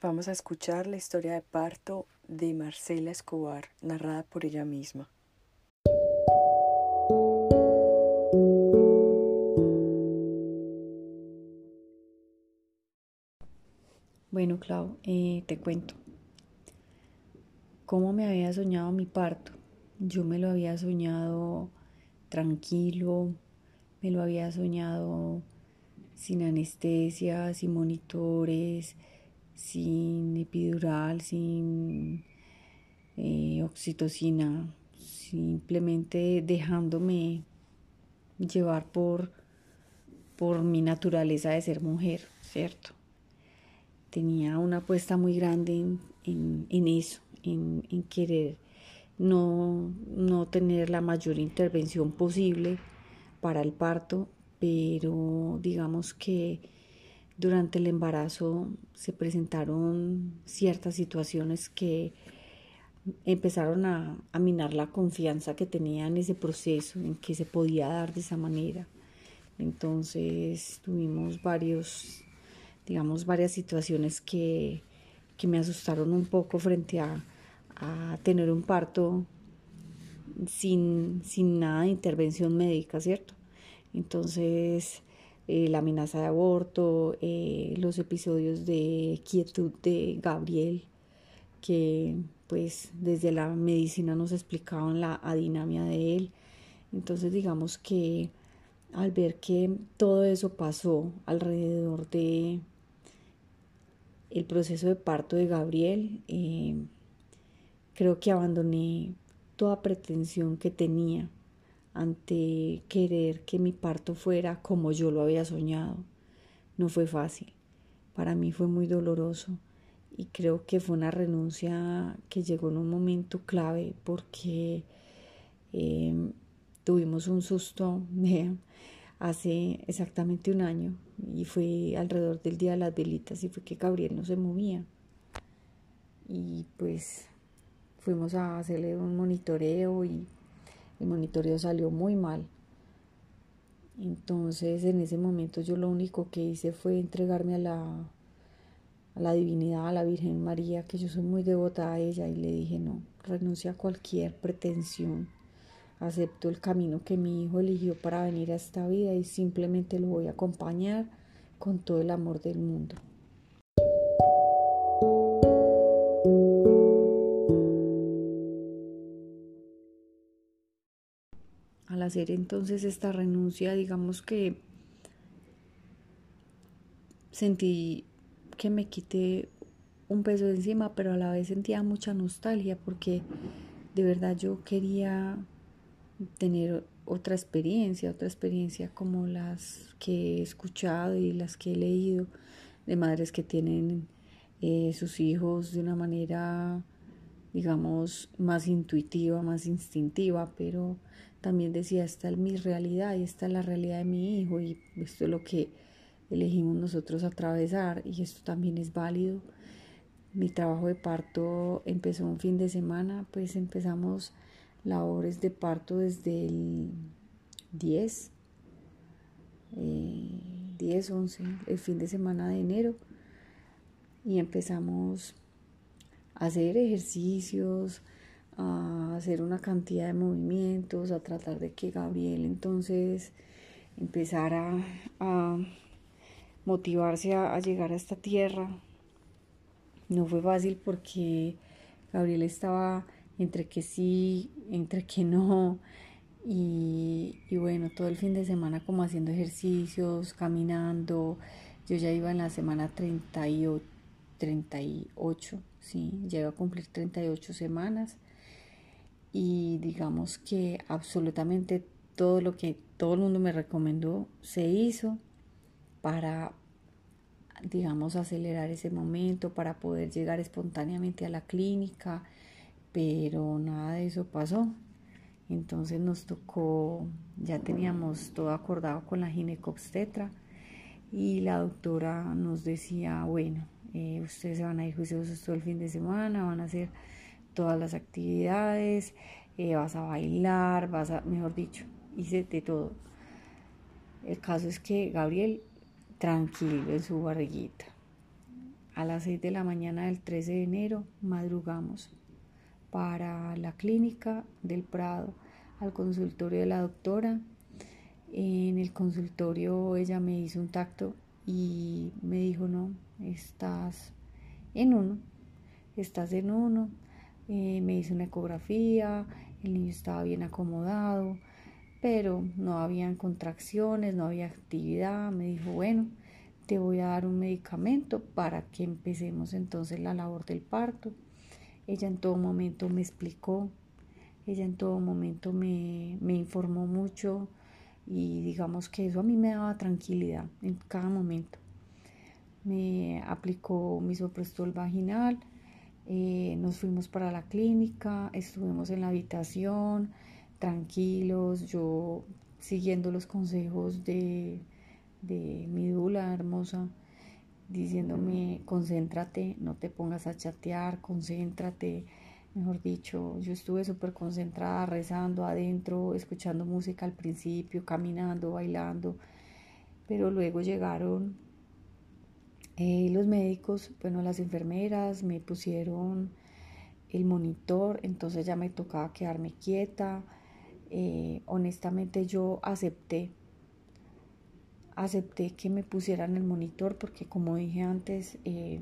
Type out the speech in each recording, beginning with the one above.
Vamos a escuchar la historia de parto de Marcela Escobar, narrada por ella misma. Bueno, Clau, eh, te cuento. ¿Cómo me había soñado mi parto? Yo me lo había soñado tranquilo, me lo había soñado sin anestesia, sin monitores, sin epidural, sin eh, oxitocina, simplemente dejándome llevar por, por mi naturaleza de ser mujer, ¿cierto? Tenía una apuesta muy grande en, eso, en, en querer no, no tener la mayor intervención posible para el parto, pero digamos que durante el embarazo se presentaron ciertas situaciones que empezaron a, minar la confianza que tenía en ese proceso, en que se podía dar de esa manera. Entonces tuvimos varios, digamos, varias situaciones que, que me asustaron un poco frente a, a tener un parto sin, sin nada de intervención médica, ¿cierto? Entonces, eh, la amenaza de aborto, eh, los episodios de quietud de Gabriel, que pues desde la medicina nos explicaban la adinamia de él. Entonces digamos que al ver que todo eso pasó alrededor de el proceso de parto de Gabriel, eh, creo que abandoné toda pretensión que tenía ante querer que mi parto fuera como yo lo había soñado. No fue fácil, para mí fue muy doloroso y creo que fue una renuncia que llegó en un momento clave porque em, tuvimos un susto hace exactamente un año y fue alrededor del día de las velitas y fue que Gabriel no se movía y pues fuimos a hacerle un monitoreo y el monitoreo salió muy mal. Entonces en ese momento yo lo único que hice fue entregarme a la, a la divinidad, a la Virgen María, que yo soy muy devota a ella y le dije no, renuncia a cualquier pretensión, acepto el camino que mi hijo eligió para venir a esta vida y simplemente lo voy a acompañar con todo el amor del mundo. Hacer entonces esta renuncia, digamos que sentí que me quité un peso de encima, pero a la vez sentía mucha nostalgia porque de verdad yo quería tener otra experiencia, otra experiencia como las que he escuchado y las que he leído de madres que tienen eh, sus hijos de una manera, digamos, más intuitiva, más instintiva, pero también decía, esta es mi realidad y esta es la realidad de mi hijo y esto es lo que elegimos nosotros atravesar y esto también es válido. Mi trabajo de parto empezó un fin de semana, pues empezamos labores de parto desde el 10, 10, 11, el fin de semana de enero y empezamos hacer ejercicios, a hacer una cantidad de movimientos, a tratar de que Gabriel entonces empezara a motivarse a, llegar a esta tierra. No fue fácil porque Gabriel estaba entre que sí, entre que no. Y, bueno, todo el fin de semana como haciendo ejercicios, caminando. Yo ya iba en la semana 38, 38 sí, ya a cumplir 38 semanas. Y digamos que absolutamente todo lo que todo el mundo me recomendó se hizo para digamos acelerar ese momento para poder llegar espontáneamente a la clínica pero nada de eso pasó. Entonces nos tocó ya teníamos todo acordado con la ginecobstetra y la doctora nos decía bueno ustedes se van a ir juiciosos todo el fin de semana van a hacer todas las actividades, eh, vas a bailar, vas a, mejor dicho, hice de todo. El caso es que Gabriel, tranquilo en su barriguita. a las 6 de la mañana del 13 de enero madrugamos para la clínica del Prado, al consultorio de la doctora. En el consultorio ella me hizo un tacto y me dijo, no, estás en uno, estás en uno. Eh, me hizo una ecografía, el niño estaba bien acomodado, pero no habían contracciones, no había actividad. Me dijo, bueno, te voy a dar un medicamento para que empecemos entonces la labor del parto. Ella en todo momento me explicó, ella en todo momento me, me informó mucho y digamos que eso a mí me daba tranquilidad en cada momento. Me aplicó misoprostol vaginal, eh, nos fuimos para la clínica, estuvimos en la habitación, tranquilos, yo siguiendo los consejos de, de mi dula hermosa, diciéndome, concéntrate, no te pongas a chatear, concéntrate, mejor dicho, yo estuve súper concentrada, rezando adentro, escuchando música al principio, caminando, bailando, pero luego llegaron eh, los médicos, bueno, las enfermeras me pusieron el monitor, entonces ya me tocaba quedarme quieta, eh, honestamente yo acepté, acepté que me pusieran el monitor porque como dije antes, eh,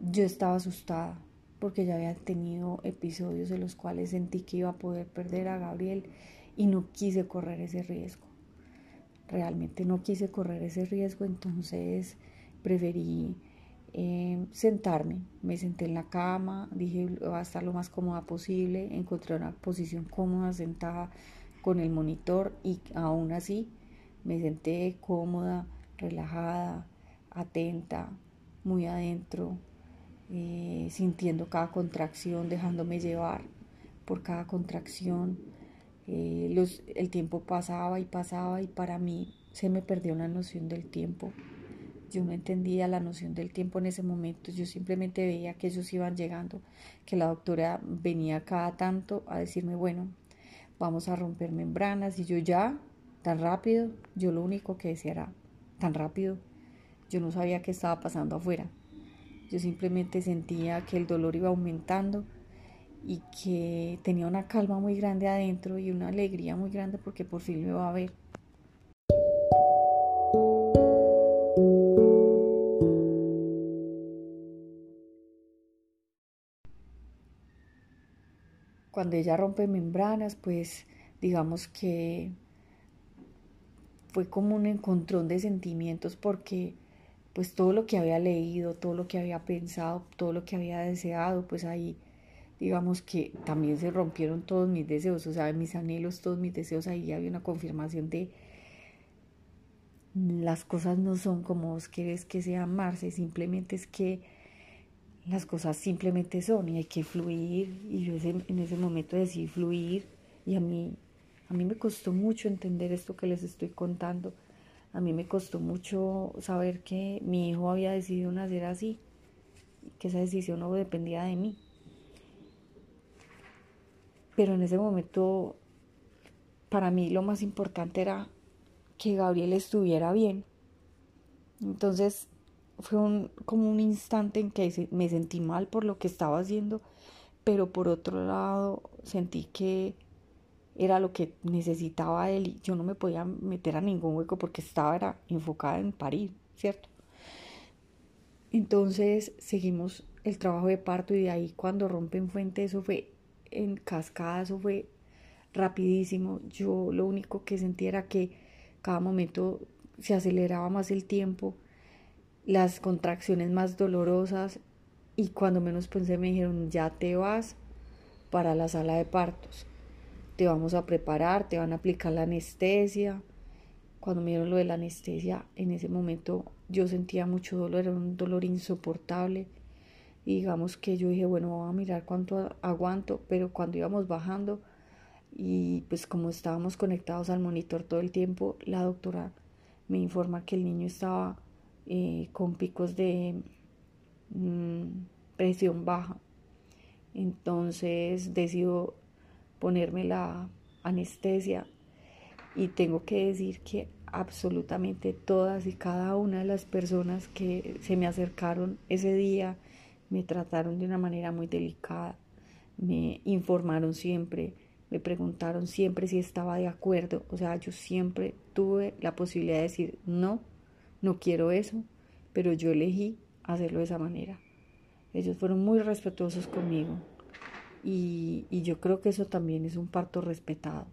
yo estaba asustada porque ya había tenido episodios en los cuales sentí que iba a poder perder a Gabriel y no quise correr ese riesgo. Realmente no quise correr ese riesgo, entonces preferí eh, sentarme. Me senté en la cama, dije va a estar lo más cómoda posible, encontré una posición cómoda sentada con el monitor y aún así me senté cómoda, relajada, atenta, muy adentro, eh, sintiendo cada contracción, dejándome llevar por cada contracción. Eh, los, el tiempo pasaba y pasaba y para mí se me perdió la noción del tiempo. Yo no entendía la noción del tiempo en ese momento, yo simplemente veía que ellos iban llegando, que la doctora venía cada tanto a decirme, bueno, vamos a romper membranas y yo ya, tan rápido, yo lo único que decía era, tan rápido, yo no sabía qué estaba pasando afuera. Yo simplemente sentía que el dolor iba aumentando y que tenía una calma muy grande adentro y una alegría muy grande porque por fin me iba a ver. Cuando ella rompe membranas, pues digamos que fue como un encontrón de sentimientos porque pues todo lo que había leído, todo lo que había pensado, todo lo que había deseado, pues ahí digamos que también se rompieron todos mis deseos, o sea, mis anhelos, todos mis deseos, ahí había una confirmación de las cosas no son como vos querés que sean, Marce, simplemente es que las cosas simplemente son y hay que fluir y yo en ese momento decidí fluir y a mí, a mí me costó mucho entender esto que les estoy contando a mí me costó mucho saber que mi hijo había decidido nacer así, que esa decisión no dependía de mí. Pero en ese momento, para mí lo más importante era que Gabriel estuviera bien. Entonces fue un, como un instante en que me sentí mal por lo que estaba haciendo, pero por otro lado sentí que era lo que necesitaba él y yo no me podía meter a ningún hueco porque estaba era, enfocada en parir, ¿cierto? Entonces seguimos el trabajo de parto y de ahí cuando rompen fuente eso fue en cascada, eso fue rapidísimo. Yo lo único que sentía era que cada momento se aceleraba más el tiempo, las contracciones más dolorosas y cuando menos pensé me dijeron ya te vas para la sala de partos te vamos a preparar, te van a aplicar la anestesia. Cuando me dieron lo de la anestesia, en ese momento yo sentía mucho dolor, era un dolor insoportable. Y digamos que yo dije, bueno, vamos a mirar cuánto aguanto, pero cuando íbamos bajando y pues como estábamos conectados al monitor todo el tiempo, la doctora me informa que el niño estaba eh, con picos de mm, presión baja. Entonces decido ponerme la anestesia y tengo que decir que absolutamente todas y cada una de las personas que se me acercaron ese día me trataron de una manera muy delicada, me informaron siempre, me preguntaron siempre si estaba de acuerdo, o sea, yo siempre tuve la posibilidad de decir, no, no quiero eso, pero yo elegí hacerlo de esa manera. Ellos fueron muy respetuosos conmigo y, yo creo que eso también es un parto respetado.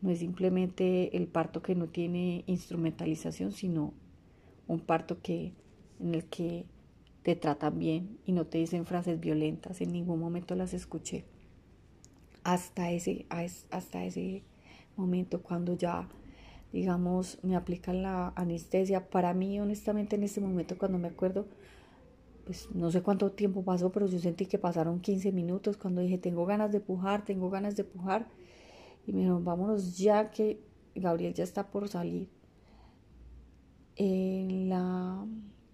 No es simplemente el parto que no tiene instrumentalización, sino un parto que, en el que te tratan bien y no te dicen frases violentas. En ningún momento las escuché. Hasta ese, hasta ese momento cuando ya, digamos, me aplican la anestesia. Para mí, honestamente, en este momento, cuando me acuerdo, pues no sé cuánto tiempo pasó, pero yo sentí que pasaron 15 minutos cuando dije, tengo ganas de pujar, tengo ganas de pujar y me dijeron, vámonos ya que Gabriel ya está por salir. En la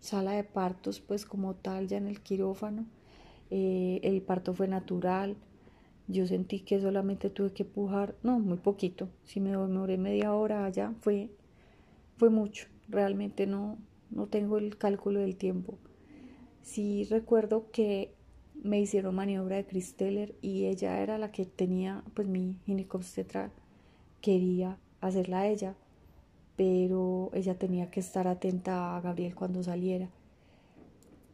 sala de partos, pues como tal, ya en el quirófano, eh, el parto fue natural. Yo sentí que solamente tuve que pujar, no, muy poquito. Si me demoré media hora allá, fue, fue mucho. Realmente no, no tengo el cálculo del tiempo. Sí recuerdo que me hicieron maniobra de Cristeller y ella era la que tenía, pues mi ginecobstetra quería hacerla a ella, pero ella tenía que estar atenta a Gabriel cuando saliera.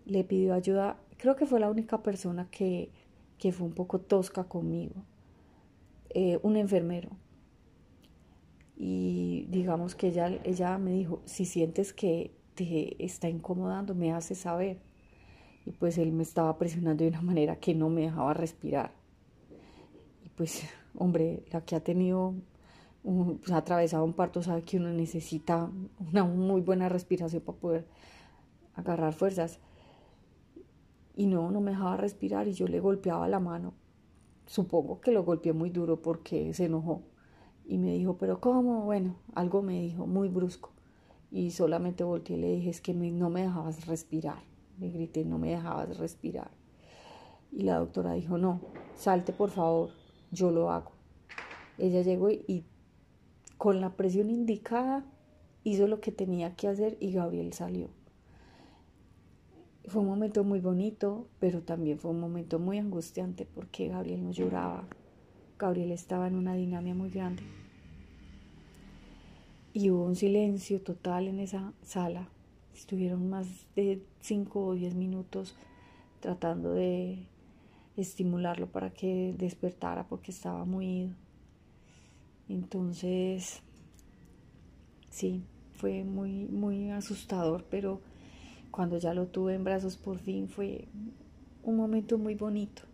Le pidió ayuda, creo que fue la única persona que, que fue un poco tosca conmigo, eh, un enfermero. Y digamos que ella, ella me dijo, si sientes que te está incomodando, me hace saber y pues él me estaba presionando de una manera que no me dejaba respirar. Y pues, hombre, la que ha tenido, un, pues, ha atravesado un parto sabe que uno necesita una muy buena respiración para poder agarrar fuerzas. Y no, no me dejaba respirar y yo le golpeaba la mano. Supongo que lo golpeé muy duro porque se enojó. Y me dijo, pero ¿cómo? Bueno, algo me dijo muy brusco. Y solamente volteé y le dije, es que no me dejabas respirar. Le grité, no me dejabas respirar. Y la doctora dijo, no, salte por favor, yo lo hago. Ella llegó y con la presión indicada hizo lo que tenía que hacer y Gabriel salió. Fue un momento muy bonito, pero también fue un momento muy angustiante porque Gabriel no lloraba. Gabriel estaba en una dinámica muy grande. Y hubo un silencio total en esa sala Estuvieron más de 5 o 10 minutos tratando de estimularlo para que despertara porque estaba muy. Entonces, sí, fue muy, muy asustador, pero cuando ya lo tuve en brazos por fin fue un momento muy bonito.